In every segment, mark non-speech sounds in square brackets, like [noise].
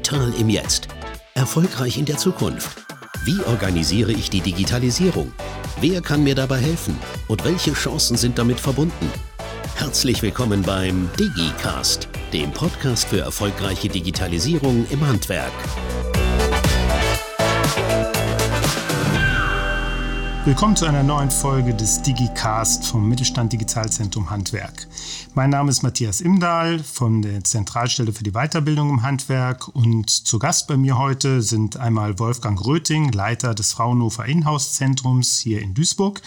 Digital im Jetzt. Erfolgreich in der Zukunft. Wie organisiere ich die Digitalisierung? Wer kann mir dabei helfen? Und welche Chancen sind damit verbunden? Herzlich willkommen beim DigiCast, dem Podcast für erfolgreiche Digitalisierung im Handwerk. Willkommen zu einer neuen Folge des DigiCast vom Mittelstand Digitalzentrum Handwerk. Mein Name ist Matthias Imdahl von der Zentralstelle für die Weiterbildung im Handwerk und zu Gast bei mir heute sind einmal Wolfgang Röting, Leiter des Fraunhofer Inhouse-Zentrums hier in Duisburg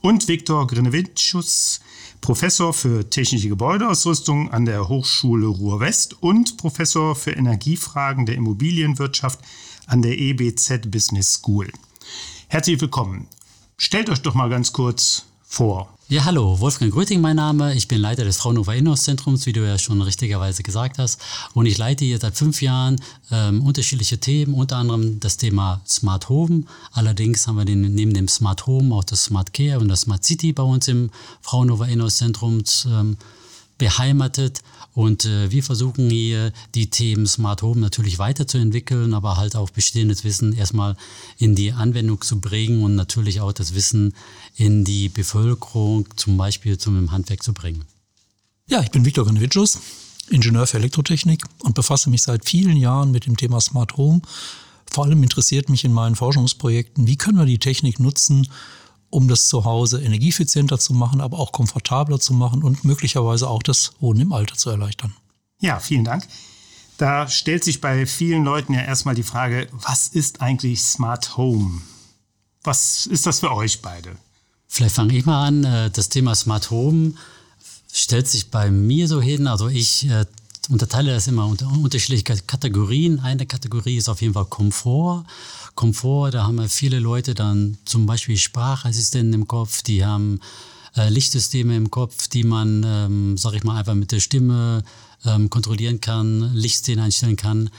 und Viktor Grinevicius, Professor für technische Gebäudeausrüstung an der Hochschule Ruhr-West und Professor für Energiefragen der Immobilienwirtschaft an der EBZ Business School. Herzlich willkommen. Stellt euch doch mal ganz kurz vor. Ja, hallo, Wolfgang Gröting mein Name. Ich bin Leiter des Fraunhofer Inhouse-Zentrums, wie du ja schon richtigerweise gesagt hast. Und ich leite hier seit fünf Jahren ähm, unterschiedliche Themen, unter anderem das Thema Smart Home. Allerdings haben wir den, neben dem Smart Home auch das Smart Care und das Smart City bei uns im Fraunhofer Inhouse-Zentrum ähm, beheimatet. Und äh, wir versuchen hier die Themen Smart Home natürlich weiterzuentwickeln, aber halt auch bestehendes Wissen erstmal in die Anwendung zu bringen und natürlich auch das Wissen in die Bevölkerung, zum Beispiel zum Handwerk zu bringen. Ja, ich bin Viktor Ganevicius, Ingenieur für Elektrotechnik und befasse mich seit vielen Jahren mit dem Thema Smart Home. Vor allem interessiert mich in meinen Forschungsprojekten, wie können wir die Technik nutzen, um das Zuhause energieeffizienter zu machen, aber auch komfortabler zu machen und möglicherweise auch das Wohnen im Alter zu erleichtern. Ja, vielen Dank. Da stellt sich bei vielen Leuten ja erstmal die Frage, was ist eigentlich Smart Home? Was ist das für euch beide? Vielleicht fange ich mal an. Äh, das Thema Smart Home stellt sich bei mir so hin. Also ich äh, unterteile das immer unter unterschiedliche Kategorien. Eine Kategorie ist auf jeden Fall Komfort. Komfort, da haben wir viele Leute dann zum Beispiel Sprachassistenten im Kopf, die haben äh, Lichtsysteme im Kopf, die man, ähm, sag ich mal, einfach mit der Stimme ähm, kontrollieren kann, Lichtszenen einstellen kann.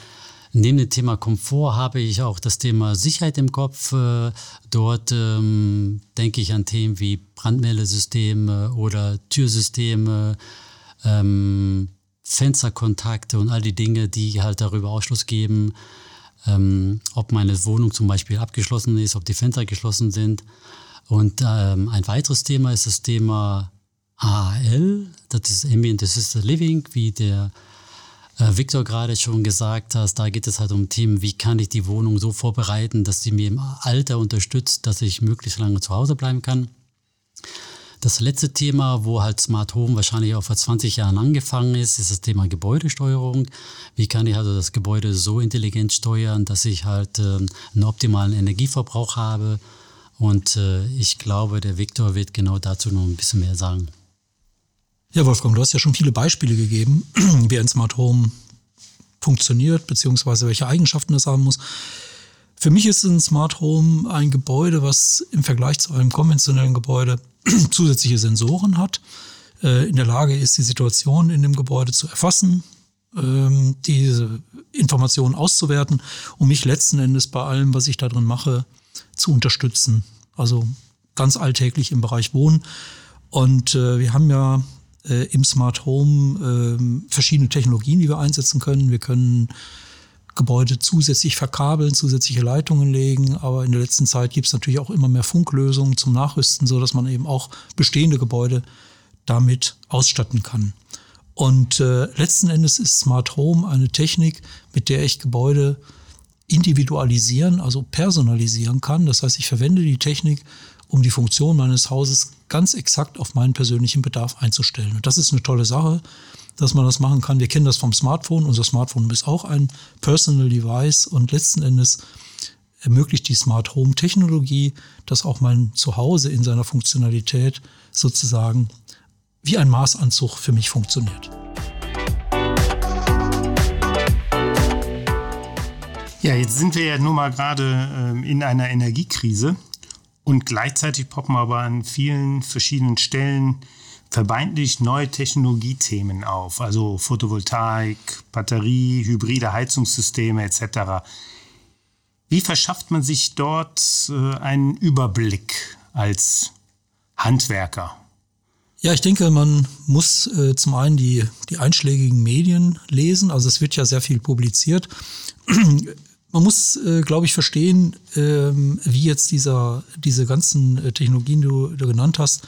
Neben dem Thema Komfort habe ich auch das Thema Sicherheit im Kopf. Äh, dort ähm, denke ich an Themen wie Brandmeldesysteme oder Türsysteme, ähm, Fensterkontakte und all die Dinge, die halt darüber Ausschluss geben, ähm, ob meine Wohnung zum Beispiel abgeschlossen ist, ob die Fenster geschlossen sind. Und ähm, ein weiteres Thema ist das Thema AHL, das ist Ambient Assisted Living, wie der äh, Victor gerade schon gesagt hat. Da geht es halt um Themen, wie kann ich die Wohnung so vorbereiten, dass sie mir im Alter unterstützt, dass ich möglichst lange zu Hause bleiben kann. Das letzte Thema, wo halt Smart Home wahrscheinlich auch vor 20 Jahren angefangen ist, ist das Thema Gebäudesteuerung. Wie kann ich also das Gebäude so intelligent steuern, dass ich halt äh, einen optimalen Energieverbrauch habe? Und äh, ich glaube, der Viktor wird genau dazu noch ein bisschen mehr sagen. Ja, Wolfgang, du hast ja schon viele Beispiele gegeben, [clears throat] wie ein Smart Home funktioniert, beziehungsweise welche Eigenschaften es haben muss. Für mich ist ein Smart Home ein Gebäude, was im Vergleich zu einem konventionellen Gebäude [clears throat] zusätzliche Sensoren hat, äh, in der Lage ist, die Situation in dem Gebäude zu erfassen, ähm, diese Informationen auszuwerten, um mich letzten Endes bei allem, was ich da drin mache, zu unterstützen. Also ganz alltäglich im Bereich Wohnen. Und äh, wir haben ja äh, im Smart Home äh, verschiedene Technologien, die wir einsetzen können. Wir können Gebäude zusätzlich verkabeln, zusätzliche Leitungen legen. Aber in der letzten Zeit gibt es natürlich auch immer mehr Funklösungen zum Nachrüsten, so dass man eben auch bestehende Gebäude damit ausstatten kann. Und äh, letzten Endes ist Smart Home eine Technik, mit der ich Gebäude individualisieren, also personalisieren kann. Das heißt, ich verwende die Technik, um die Funktion meines Hauses ganz exakt auf meinen persönlichen Bedarf einzustellen. Und das ist eine tolle Sache dass man das machen kann. Wir kennen das vom Smartphone. Unser Smartphone ist auch ein Personal Device und letzten Endes ermöglicht die Smart Home Technologie, dass auch mein Zuhause in seiner Funktionalität sozusagen wie ein Maßanzug für mich funktioniert. Ja, jetzt sind wir ja nun mal gerade ähm, in einer Energiekrise und gleichzeitig poppen aber an vielen verschiedenen Stellen vermeintlich neue Technologiethemen auf, also Photovoltaik, Batterie, hybride Heizungssysteme etc. Wie verschafft man sich dort äh, einen Überblick als Handwerker? Ja, ich denke, man muss äh, zum einen die, die einschlägigen Medien lesen. Also es wird ja sehr viel publiziert. Man muss, äh, glaube ich, verstehen, ähm, wie jetzt dieser, diese ganzen äh, Technologien, die du, du, genannt hast,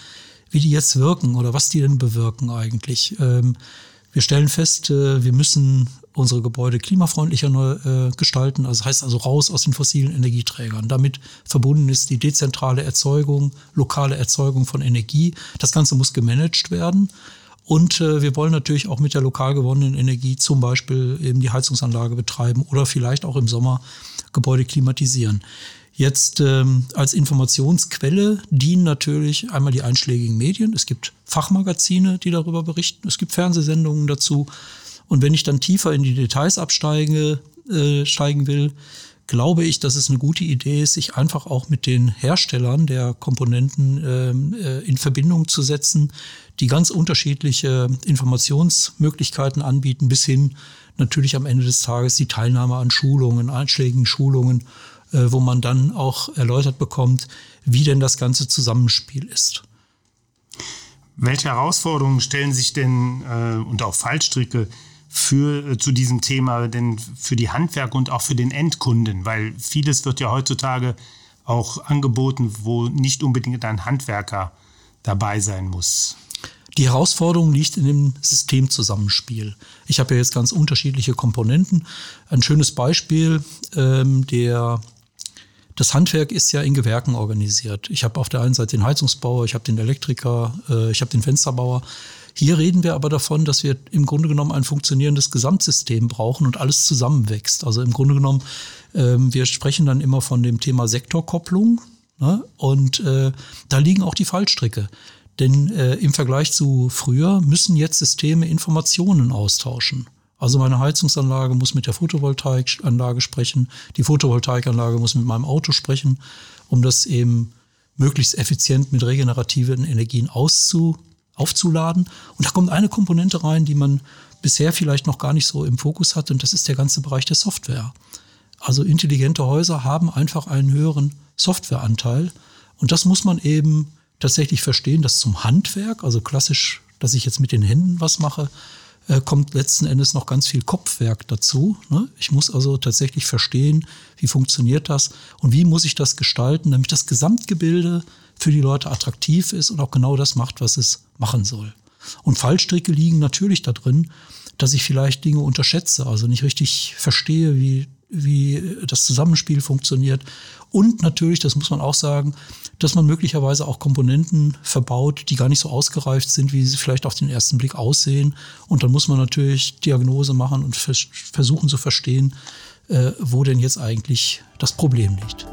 wie die jetzt wirken oder was die denn bewirken eigentlich. Ähm, wir stellen fest, äh, wir müssen unsere Gebäude klimafreundlicher äh, gestalten. Also heißt also raus aus den fossilen Energieträgern. Damit verbunden ist die dezentrale Erzeugung, lokale Erzeugung von Energie. Das Ganze muss gemanagt werden. Und äh, wir wollen natürlich auch mit der lokal gewonnenen Energie zum Beispiel eben die Heizungsanlage betreiben oder vielleicht auch im Sommer Gebäude klimatisieren. Jetzt ähm, als Informationsquelle dienen natürlich einmal die einschlägigen Medien. Es gibt Fachmagazine, die darüber berichten. Es gibt Fernsehsendungen dazu. Und wenn ich dann tiefer in die Details absteige, äh, steigen will, glaube ich, dass es eine gute Idee ist, sich einfach auch mit den Herstellern der Komponenten ähm, äh, in Verbindung zu setzen, die ganz unterschiedliche Informationsmöglichkeiten anbieten, bis hin natürlich am Ende des Tages die Teilnahme an Schulungen, einschlägigen Schulungen äh, wo man dann auch erläutert bekommt, wie denn das ganze Zusammenspiel ist. Welche Herausforderungen stellen sich denn äh, und auch Fallstricke für, äh, zu diesem Thema denn für die Handwerker und auch für den Endkunden? Weil vieles wird ja heutzutage auch angeboten, wo nicht unbedingt ein Handwerker dabei sein muss. Die Herausforderung liegt in dem Systemzusammenspiel. Ich habe ja jetzt ganz unterschiedliche Komponenten. Ein schönes Beispiel, ähm, der das Handwerk ist ja in Gewerken organisiert. Ich habe auf der einen Seite den Heizungsbauer, ich habe den Elektriker, äh, ich habe den Fensterbauer. Hier reden wir aber davon, dass wir im Grunde genommen ein funktionierendes Gesamtsystem brauchen und alles zusammenwächst. Also im Grunde genommen, ähm, wir sprechen dann immer von dem Thema Sektorkopplung. Ne? Und äh, da liegen auch die Fallstricke. Denn äh, im Vergleich zu früher müssen jetzt Systeme Informationen austauschen. Also meine Heizungsanlage muss mit der Photovoltaikanlage sprechen, die Photovoltaikanlage muss mit meinem Auto sprechen, um das eben möglichst effizient mit regenerativen Energien auszu, aufzuladen. Und da kommt eine Komponente rein, die man bisher vielleicht noch gar nicht so im Fokus hat, und das ist der ganze Bereich der Software. Also intelligente Häuser haben einfach einen höheren Softwareanteil. Und das muss man eben tatsächlich verstehen, dass zum Handwerk, also klassisch, dass ich jetzt mit den Händen was mache, äh, kommt letzten Endes noch ganz viel Kopfwerk dazu. Ne? Ich muss also tatsächlich verstehen, wie funktioniert das und wie muss ich das gestalten, damit das Gesamtgebilde für die Leute attraktiv ist und auch genau das macht, was es machen soll. Und Fallstricke liegen natürlich da drin, dass ich vielleicht Dinge unterschätze, also nicht richtig verstehe, wie wie das Zusammenspiel funktioniert. Und natürlich, das muss man auch sagen, dass man möglicherweise auch Komponenten verbaut, die gar nicht so ausgereift sind, wie sie vielleicht auf den ersten Blick aussehen. Und dann muss man natürlich Diagnose machen und vers versuchen zu verstehen, äh, wo denn jetzt eigentlich das Problem liegt.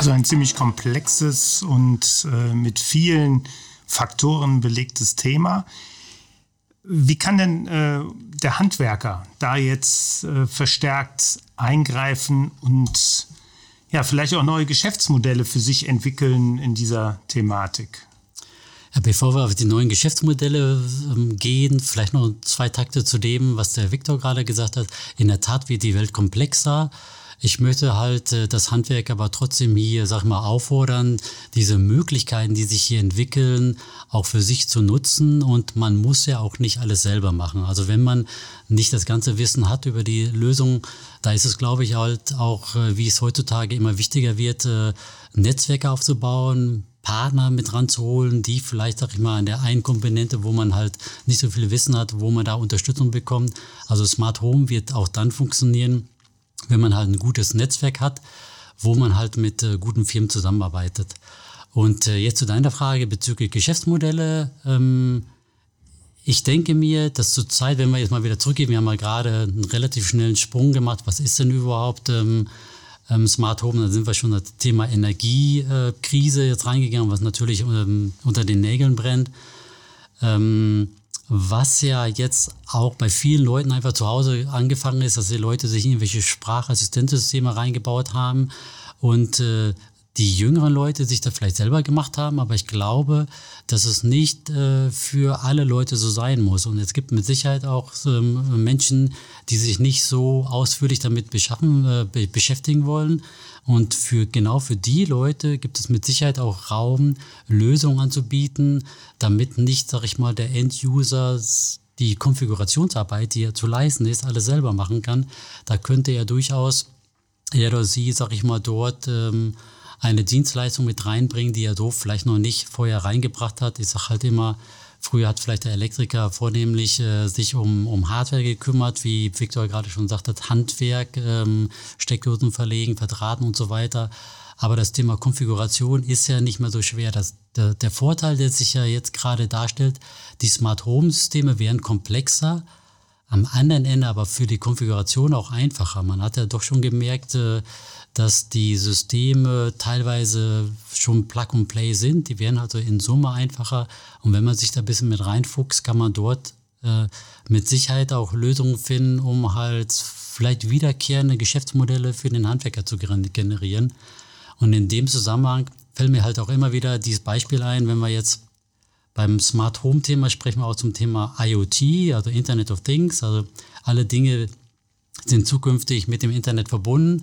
Also ein ziemlich komplexes und äh, mit vielen Faktoren belegtes Thema. Wie kann denn äh, der Handwerker da jetzt äh, verstärkt eingreifen und ja, vielleicht auch neue Geschäftsmodelle für sich entwickeln in dieser Thematik? Bevor wir auf die neuen Geschäftsmodelle ähm, gehen, vielleicht noch zwei Takte zu dem, was der Viktor gerade gesagt hat. In der Tat wird die Welt komplexer. Ich möchte halt äh, das Handwerk aber trotzdem hier, sag mal, auffordern, diese Möglichkeiten, die sich hier entwickeln, auch für sich zu nutzen. Und man muss ja auch nicht alles selber machen. Also wenn man nicht das ganze Wissen hat über die Lösung, da ist es, glaube ich, halt auch, äh, wie es heutzutage immer wichtiger wird, äh, Netzwerke aufzubauen, Partner mit ranzuholen, die vielleicht, sag ich mal, an der einen Komponente, wo man halt nicht so viel Wissen hat, wo man da Unterstützung bekommt. Also Smart Home wird auch dann funktionieren, wenn man halt ein gutes Netzwerk hat, wo man halt mit äh, guten Firmen zusammenarbeitet. Und äh, jetzt zu deiner Frage bezüglich Geschäftsmodelle. Ähm, ich denke mir, dass zurzeit, wenn wir jetzt mal wieder zurückgehen, wir haben mal gerade einen relativ schnellen Sprung gemacht. Was ist denn überhaupt ähm, ähm, Smart Home? Da sind wir schon das Thema Energiekrise äh, jetzt reingegangen, was natürlich ähm, unter den Nägeln brennt. Ähm, was ja jetzt auch bei vielen Leuten einfach zu Hause angefangen ist, dass die Leute sich irgendwelche Sprachassistenzsysteme reingebaut haben und äh, die jüngeren Leute sich da vielleicht selber gemacht haben, aber ich glaube, dass es nicht äh, für alle Leute so sein muss. Und es gibt mit Sicherheit auch ähm, Menschen, die sich nicht so ausführlich damit beschaffen, äh, beschäftigen wollen. Und für genau für die Leute gibt es mit Sicherheit auch Raum, Lösungen anzubieten, damit nicht, sag ich mal, der End-User die Konfigurationsarbeit, die er zu leisten ist, alles selber machen kann. Da könnte er durchaus er oder sie, sag ich mal, dort ähm, eine Dienstleistung mit reinbringen, die er so vielleicht noch nicht vorher reingebracht hat. Ich sage halt immer, früher hat vielleicht der Elektriker vornehmlich äh, sich um, um Hardware gekümmert, wie Victor gerade schon sagte, Handwerk, ähm, Steckdosen verlegen, verdrahten und so weiter. Aber das Thema Konfiguration ist ja nicht mehr so schwer. Das, der, der Vorteil, der sich ja jetzt gerade darstellt, die Smart Home Systeme wären komplexer, am anderen Ende aber für die Konfiguration auch einfacher. Man hat ja doch schon gemerkt, äh, dass die Systeme teilweise schon Plug and Play sind. Die werden also in Summe einfacher. Und wenn man sich da ein bisschen mit reinfuchst, kann man dort äh, mit Sicherheit auch Lösungen finden, um halt vielleicht wiederkehrende Geschäftsmodelle für den Handwerker zu generieren. Und in dem Zusammenhang fällt mir halt auch immer wieder dieses Beispiel ein, wenn wir jetzt beim Smart Home Thema sprechen wir auch zum Thema IoT, also Internet of Things, also alle Dinge sind zukünftig mit dem Internet verbunden.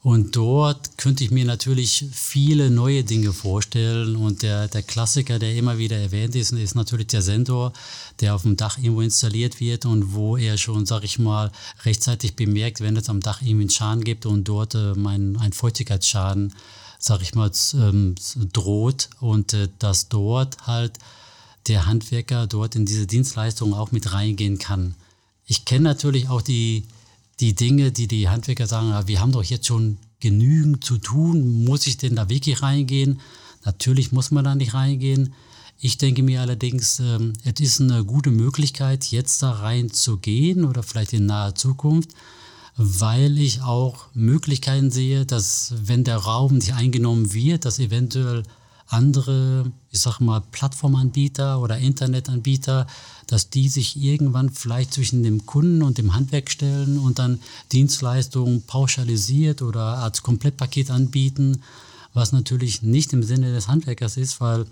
Und dort könnte ich mir natürlich viele neue Dinge vorstellen. Und der, der Klassiker, der immer wieder erwähnt ist, ist natürlich der Sensor, der auf dem Dach irgendwo installiert wird und wo er schon, sag ich mal, rechtzeitig bemerkt, wenn es am Dach irgendwie einen Schaden gibt und dort äh, mein, ein Feuchtigkeitsschaden, sag ich mal, ähm, droht und äh, dass dort halt der Handwerker dort in diese Dienstleistung auch mit reingehen kann. Ich kenne natürlich auch die, die Dinge, die die Handwerker sagen, wir haben doch jetzt schon genügend zu tun, muss ich denn da wirklich reingehen? Natürlich muss man da nicht reingehen. Ich denke mir allerdings, ähm, es ist eine gute Möglichkeit, jetzt da reinzugehen oder vielleicht in naher Zukunft, weil ich auch Möglichkeiten sehe, dass wenn der Raum nicht eingenommen wird, dass eventuell andere, ich sag mal, Plattformanbieter oder Internetanbieter, dass die sich irgendwann vielleicht zwischen dem Kunden und dem Handwerk stellen und dann Dienstleistungen pauschalisiert oder als Komplettpaket anbieten, was natürlich nicht im Sinne des Handwerkers ist, weil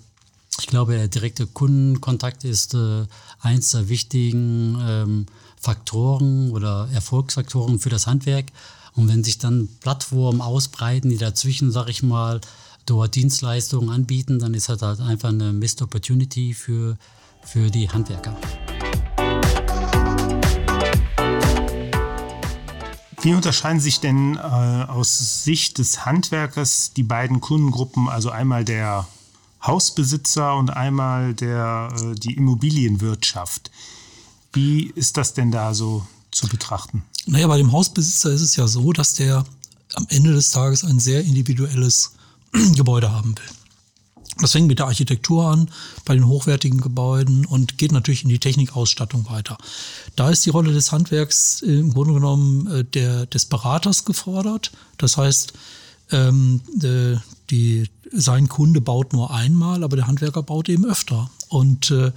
ich glaube, der direkte Kundenkontakt ist äh, eins der wichtigen ähm, Faktoren oder Erfolgsfaktoren für das Handwerk. Und wenn sich dann Plattformen ausbreiten, die dazwischen, sag ich mal, dort Dienstleistungen anbieten, dann ist das halt einfach eine Missed Opportunity für, für die Handwerker. Wie unterscheiden sich denn äh, aus Sicht des Handwerkers die beiden Kundengruppen, also einmal der Hausbesitzer und einmal der, äh, die Immobilienwirtschaft? Wie ist das denn da so zu betrachten? Naja, bei dem Hausbesitzer ist es ja so, dass der am Ende des Tages ein sehr individuelles [clears throat] Gebäude haben will. Das fängt mit der Architektur an, bei den hochwertigen Gebäuden und geht natürlich in die Technikausstattung weiter. Da ist die Rolle des Handwerks im Grunde genommen äh, der, des Beraters gefordert. Das heißt, ähm, äh, die, sein Kunde baut nur einmal, aber der Handwerker baut eben öfter. Und äh,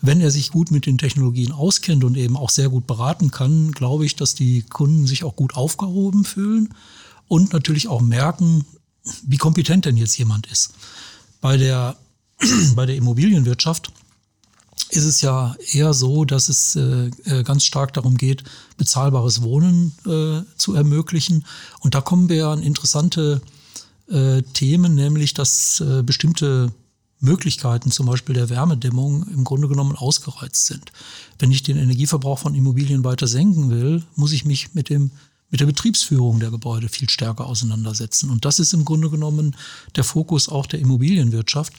wenn er sich gut mit den Technologien auskennt und eben auch sehr gut beraten kann, glaube ich, dass die Kunden sich auch gut aufgehoben fühlen und natürlich auch merken, wie kompetent denn jetzt jemand ist. Bei der, [clears throat] bei der Immobilienwirtschaft ist es ja eher so, dass es äh, äh, ganz stark darum geht, bezahlbares Wohnen äh, zu ermöglichen. Und da kommen wir an interessante äh, Themen, nämlich dass äh, bestimmte Möglichkeiten, zum Beispiel der Wärmedämmung, im Grunde genommen ausgereizt sind. Wenn ich den Energieverbrauch von Immobilien weiter senken will, muss ich mich mit dem mit der Betriebsführung der Gebäude viel stärker auseinandersetzen. Und das ist im Grunde genommen der Fokus auch der Immobilienwirtschaft.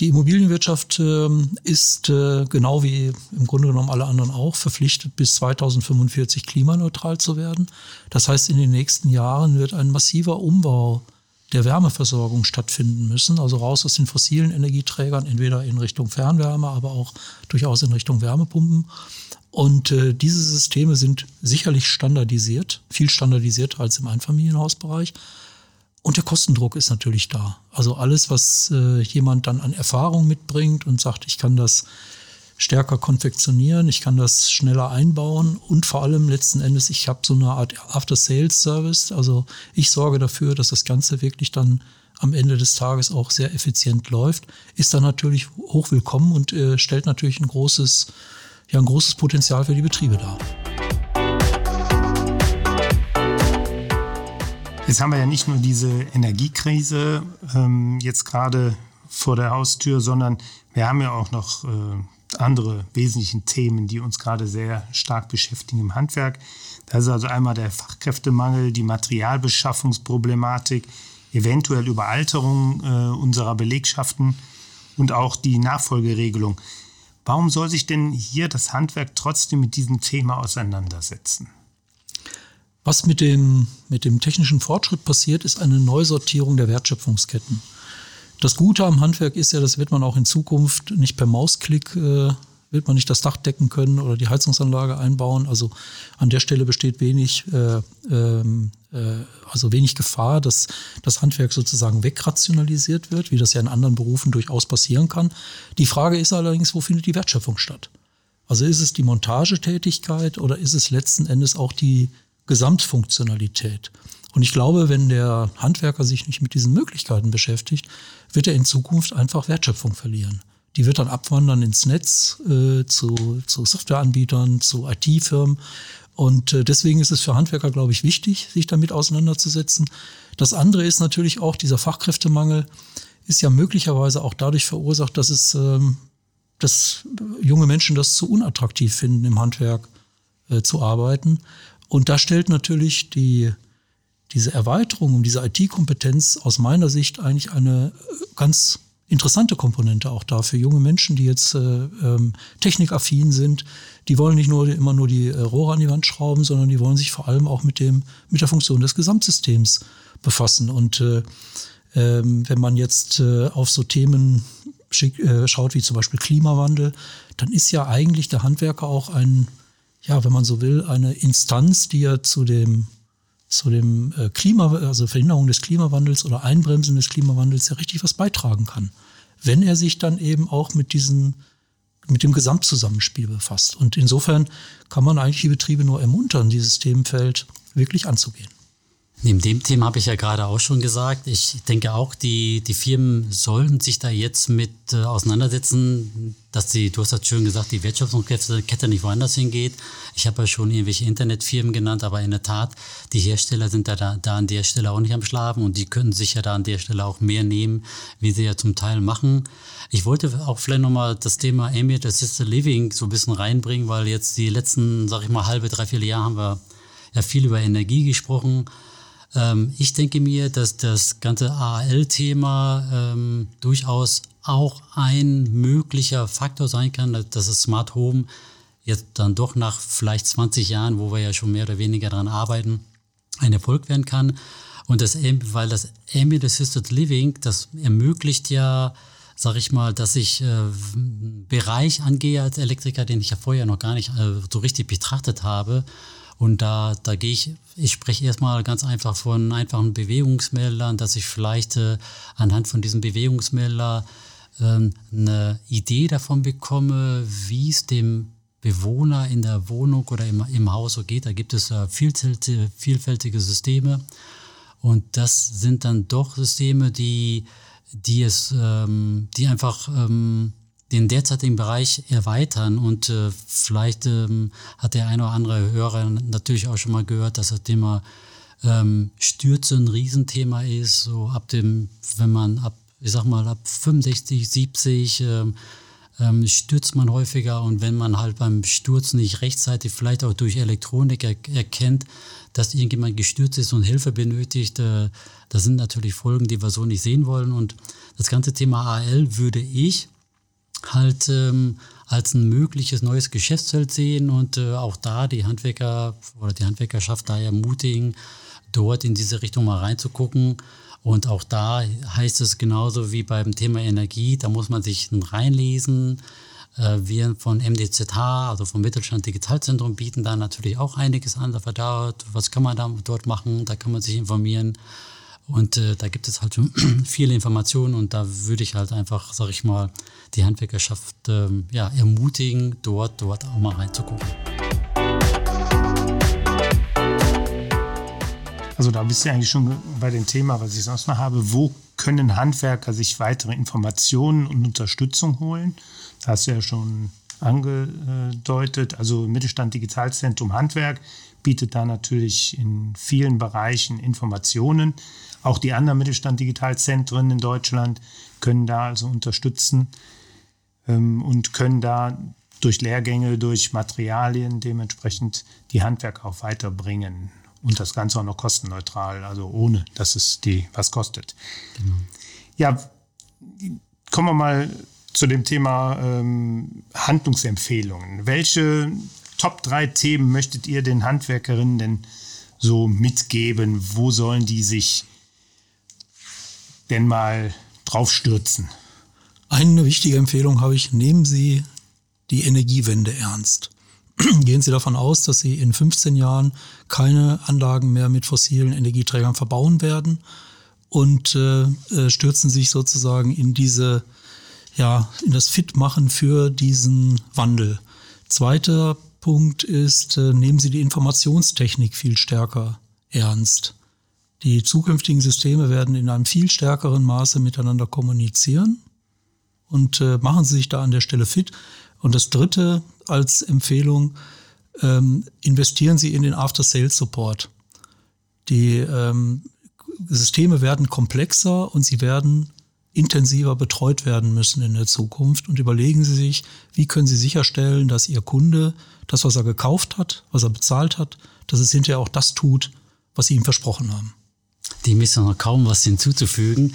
Die Immobilienwirtschaft äh, ist äh, genau wie im Grunde genommen alle anderen auch verpflichtet, bis 2045 klimaneutral zu werden. Das heißt, in den nächsten Jahren wird ein massiver Umbau der Wärmeversorgung stattfinden müssen, also raus aus den fossilen Energieträgern, entweder in Richtung Fernwärme, aber auch durchaus in Richtung Wärmepumpen. Und äh, diese Systeme sind sicherlich standardisiert, viel standardisierter als im Einfamilienhausbereich. Und der Kostendruck ist natürlich da. Also alles, was äh, jemand dann an Erfahrung mitbringt und sagt, ich kann das stärker konfektionieren, ich kann das schneller einbauen und vor allem letzten Endes, ich habe so eine Art After-Sales-Service. Also ich sorge dafür, dass das Ganze wirklich dann am Ende des Tages auch sehr effizient läuft, ist dann natürlich hoch willkommen und äh, stellt natürlich ein großes, ja, ein großes Potenzial für die Betriebe dar. Jetzt haben wir ja nicht nur diese Energiekrise ähm, jetzt gerade vor der Haustür, sondern wir haben ja auch noch äh, andere wesentlichen Themen, die uns gerade sehr stark beschäftigen im Handwerk. Das ist also einmal der Fachkräftemangel, die Materialbeschaffungsproblematik, eventuell Überalterung äh, unserer Belegschaften und auch die Nachfolgeregelung. Warum soll sich denn hier das Handwerk trotzdem mit diesem Thema auseinandersetzen? Was mit dem, mit dem technischen Fortschritt passiert, ist eine Neusortierung der Wertschöpfungsketten. Das Gute am Handwerk ist ja, das wird man auch in Zukunft nicht per Mausklick, äh, wird man nicht das Dach decken können oder die Heizungsanlage einbauen. Also an der Stelle besteht wenig, äh, ähm, äh, also wenig Gefahr, dass das Handwerk sozusagen wegrationalisiert wird, wie das ja in anderen Berufen durchaus passieren kann. Die Frage ist allerdings, wo findet die Wertschöpfung statt? Also ist es die Montagetätigkeit oder ist es letzten Endes auch die Gesamtfunktionalität? Und ich glaube, wenn der Handwerker sich nicht mit diesen Möglichkeiten beschäftigt, wird er in Zukunft einfach Wertschöpfung verlieren. Die wird dann abwandern ins Netz äh, zu, zu Softwareanbietern, zu IT-Firmen. Und äh, deswegen ist es für Handwerker, glaube ich, wichtig, sich damit auseinanderzusetzen. Das andere ist natürlich auch, dieser Fachkräftemangel ist ja möglicherweise auch dadurch verursacht, dass es, ähm, dass junge Menschen das zu unattraktiv finden, im Handwerk äh, zu arbeiten. Und da stellt natürlich die diese Erweiterung um diese IT-Kompetenz aus meiner Sicht eigentlich eine äh, ganz interessante Komponente auch da für junge Menschen, die jetzt äh, ähm, technikaffin sind. Die wollen nicht nur immer nur die äh, Rohre an die Wand schrauben, sondern die wollen sich vor allem auch mit dem mit der Funktion des Gesamtsystems befassen. Und äh, äh, wenn man jetzt äh, auf so Themen schick, äh, schaut wie zum Beispiel Klimawandel, dann ist ja eigentlich der Handwerker auch ein, ja, wenn man so will, eine Instanz, die ja zu dem zu dem äh, Klima, also Verhinderung des Klimawandels oder Einbremsen des Klimawandels ja richtig was beitragen kann. Wenn er sich dann eben auch mit diesen, mit dem Gesamtzusammenspiel befasst. Und insofern kann man eigentlich die Betriebe nur ermuntern, dieses Themenfeld wirklich anzugehen. Neben dem Thema habe ich ja gerade auch schon gesagt, ich denke auch, die, die Firmen sollen sich da jetzt mit äh, auseinandersetzen, dass die, du hast das schön gesagt, die Wertschöpfungskette nicht woanders hingeht. Ich habe ja schon irgendwelche Internetfirmen genannt, aber in der Tat, die Hersteller sind da, da, da an der Stelle auch nicht am Schlafen und die können sich ja da an der Stelle auch mehr nehmen, wie sie ja zum Teil machen. Ich wollte auch vielleicht nochmal das Thema Ambient Assisted Living so ein bisschen reinbringen, weil jetzt die letzten, sag ich mal, halbe, dreiviertel Jahre haben wir ja viel über Energie gesprochen. Ähm, ich denke mir, dass das ganze AL-Thema ähm, durchaus auch ein möglicher Faktor sein kann, dass das Smart Home jetzt dann doch nach vielleicht 20 Jahren, wo wir ja schon mehr oder weniger daran arbeiten, ein Erfolg werden kann. Und das, weil das Ambient Assisted Living, das ermöglicht ja, sag ich mal, dass ich äh, Bereich angehe als Elektriker, den ich ja vorher noch gar nicht äh, so richtig betrachtet habe und da, da gehe ich, ich spreche erstmal ganz einfach von einfachen Bewegungsmeldern, dass ich vielleicht äh, anhand von diesem Bewegungsmelder äh, eine Idee davon bekomme, wie es dem Bewohner in der Wohnung oder im, im Haus so geht. Da gibt es äh, vielfältige, vielfältige Systeme. Und das sind dann doch Systeme, die, die es, ähm, die einfach ähm, den derzeitigen Bereich erweitern. Und äh, vielleicht ähm, hat der eine oder andere Hörer natürlich auch schon mal gehört, dass das Thema ähm, Stürze ein Riesenthema ist, so ab dem, wenn man ab, ich sag mal, ab 65, 70 ähm, ähm, stürzt man häufiger. Und wenn man halt beim Sturz nicht rechtzeitig, vielleicht auch durch Elektronik er erkennt, dass irgendjemand gestürzt ist und Hilfe benötigt, äh, das sind natürlich Folgen, die wir so nicht sehen wollen. Und das ganze Thema AL würde ich halt ähm, als ein mögliches neues Geschäftsfeld sehen und äh, auch da die Handwerker oder die Handwerkerschaft da ermutigen, dort in diese Richtung mal reinzugucken. Und auch da heißt es genauso wie beim Thema Energie, da muss man sich reinlesen. Äh, wir von MDZH, also vom Mittelstand Digitalzentrum, bieten da natürlich auch einiges an. Da, was kann man da dort machen? Da kann man sich informieren. Und äh, da gibt es halt schon [clears throat] viele Informationen und da würde ich halt einfach, sag ich mal, die Handwerkerschaft ähm, ja, ermutigen, dort, dort auch mal reinzugucken. Also da bist du eigentlich schon bei dem Thema, was ich sonst noch habe. Wo können Handwerker sich weitere Informationen und Unterstützung holen? Das hast du ja schon angedeutet. Also Mittelstand Digitalzentrum Handwerk bietet da natürlich in vielen Bereichen Informationen. Auch die anderen Mittelstand Digitalzentren in Deutschland können da also unterstützen ähm, und können da durch Lehrgänge, durch Materialien dementsprechend die Handwerker auch weiterbringen. Und das Ganze auch noch kostenneutral, also ohne, dass es die was kostet. Genau. Ja, kommen wir mal zu dem Thema ähm, Handlungsempfehlungen. Welche Top 3 Themen möchtet ihr den Handwerkerinnen denn so mitgeben? Wo sollen die sich denn mal drauf stürzen? Eine wichtige Empfehlung habe ich, nehmen Sie die Energiewende ernst. [clears throat] Gehen Sie davon aus, dass Sie in 15 Jahren keine Anlagen mehr mit fossilen Energieträgern verbauen werden und äh, äh, stürzen sich sozusagen in diese, ja, in das Fitmachen für diesen Wandel. Zweiter Punkt ist, äh, nehmen Sie die Informationstechnik viel stärker ernst. Die zukünftigen Systeme werden in einem viel stärkeren Maße miteinander kommunizieren und äh, machen Sie sich da an der Stelle fit. Und das Dritte als Empfehlung, ähm, investieren Sie in den After-Sales-Support. Die ähm, Systeme werden komplexer und sie werden intensiver betreut werden müssen in der Zukunft. Und überlegen Sie sich, wie können Sie sicherstellen, dass Ihr Kunde das, was er gekauft hat, was er bezahlt hat, dass es hinterher auch das tut, was Sie ihm versprochen haben. Dem ist noch kaum was hinzuzufügen.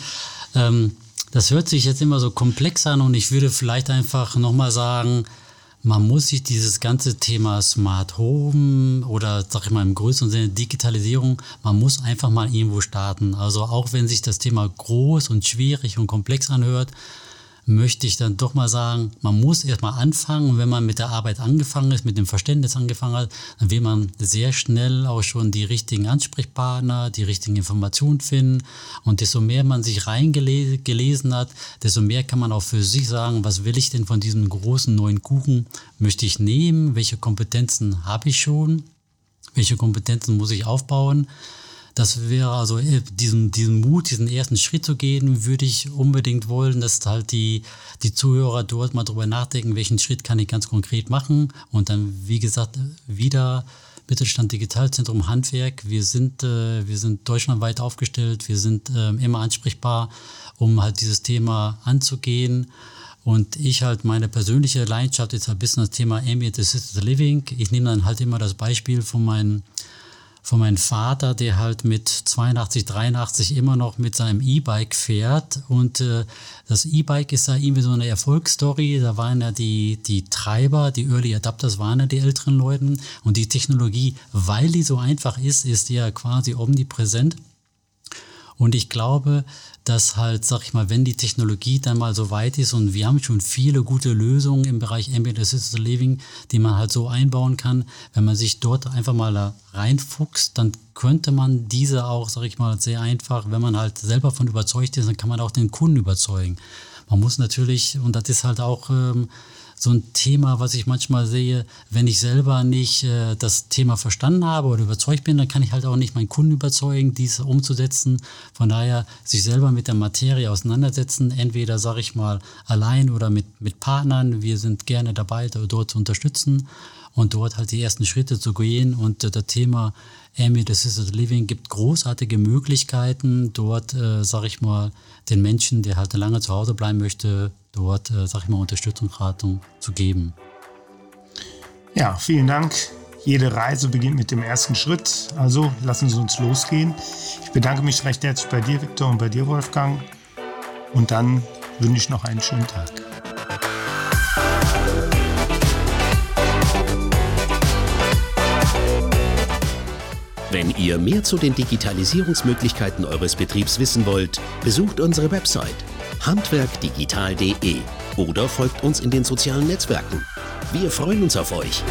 Ähm, das hört sich jetzt immer so komplex an und ich würde vielleicht einfach nochmal sagen, man muss sich dieses ganze Thema Smart Home oder sag ich mal im größeren Sinne Digitalisierung, man muss einfach mal irgendwo starten. Also auch wenn sich das Thema groß und schwierig und komplex anhört, möchte ich dann doch mal sagen, man muss erstmal anfangen wenn man mit der Arbeit angefangen ist, mit dem Verständnis angefangen hat, dann will man sehr schnell auch schon die richtigen Ansprechpartner, die richtigen Informationen finden. Und desto mehr man sich reingelesen hat, desto mehr kann man auch für sich sagen, was will ich denn von diesem großen neuen Kuchen? Möchte ich nehmen, welche Kompetenzen habe ich schon, welche Kompetenzen muss ich aufbauen das wäre also äh, diesen, diesen Mut, diesen ersten Schritt zu gehen, würde ich unbedingt wollen, dass halt die, die Zuhörer dort mal drüber nachdenken, welchen Schritt kann ich ganz konkret machen. Und dann, wie gesagt, wieder Mittelstand Digitalzentrum Handwerk. Wir sind, äh, wir sind deutschlandweit aufgestellt, wir sind äh, immer ansprechbar, um halt dieses Thema anzugehen. Und ich halt meine persönliche Leidenschaft ist halt ein bisschen das Thema Ambient Assisted Living. Ich nehme dann halt immer das Beispiel von meinen von meinem Vater, der halt mit 82, 83 immer noch mit seinem E-Bike fährt. Und äh, das E-Bike ist ja irgendwie so eine Erfolgsstory. Da waren ja die, die Treiber, die Early Adapters waren ja die älteren Leute. Und die Technologie, weil die so einfach ist, ist ja quasi omnipräsent. Und ich glaube, dass halt, sag ich mal, wenn die Technologie dann mal so weit ist und wir haben schon viele gute Lösungen im Bereich Ambient Assisted Living, die man halt so einbauen kann, wenn man sich dort einfach mal reinfuchst, dann könnte man diese auch, sag ich mal, sehr einfach, wenn man halt selber von überzeugt ist, dann kann man auch den Kunden überzeugen. Man muss natürlich, und das ist halt auch ähm, so ein Thema, was ich manchmal sehe, wenn ich selber nicht äh, das Thema verstanden habe oder überzeugt bin, dann kann ich halt auch nicht meinen Kunden überzeugen, dies umzusetzen. Von daher sich selber mit der Materie auseinandersetzen, entweder sage ich mal allein oder mit, mit Partnern. Wir sind gerne dabei, dort zu unterstützen und dort halt die ersten Schritte zu gehen. Und äh, das Thema Ambient Assisted Living gibt großartige Möglichkeiten, dort, äh, sage ich mal, den Menschen, der halt lange zu Hause bleiben möchte, dort, äh, sag ich mal, Unterstützung, Ratung zu geben. Ja, vielen Dank. Jede Reise beginnt mit dem ersten Schritt. Also lassen Sie uns losgehen. Ich bedanke mich recht herzlich bei dir, Viktor, und bei dir, Wolfgang. Und dann wünsche ich noch einen schönen Tag. Wenn ihr mehr zu den Digitalisierungsmöglichkeiten eures Betriebs wissen wollt, besucht unsere Website handwerkdigital.de oder folgt uns in den sozialen Netzwerken. Wir freuen uns auf euch.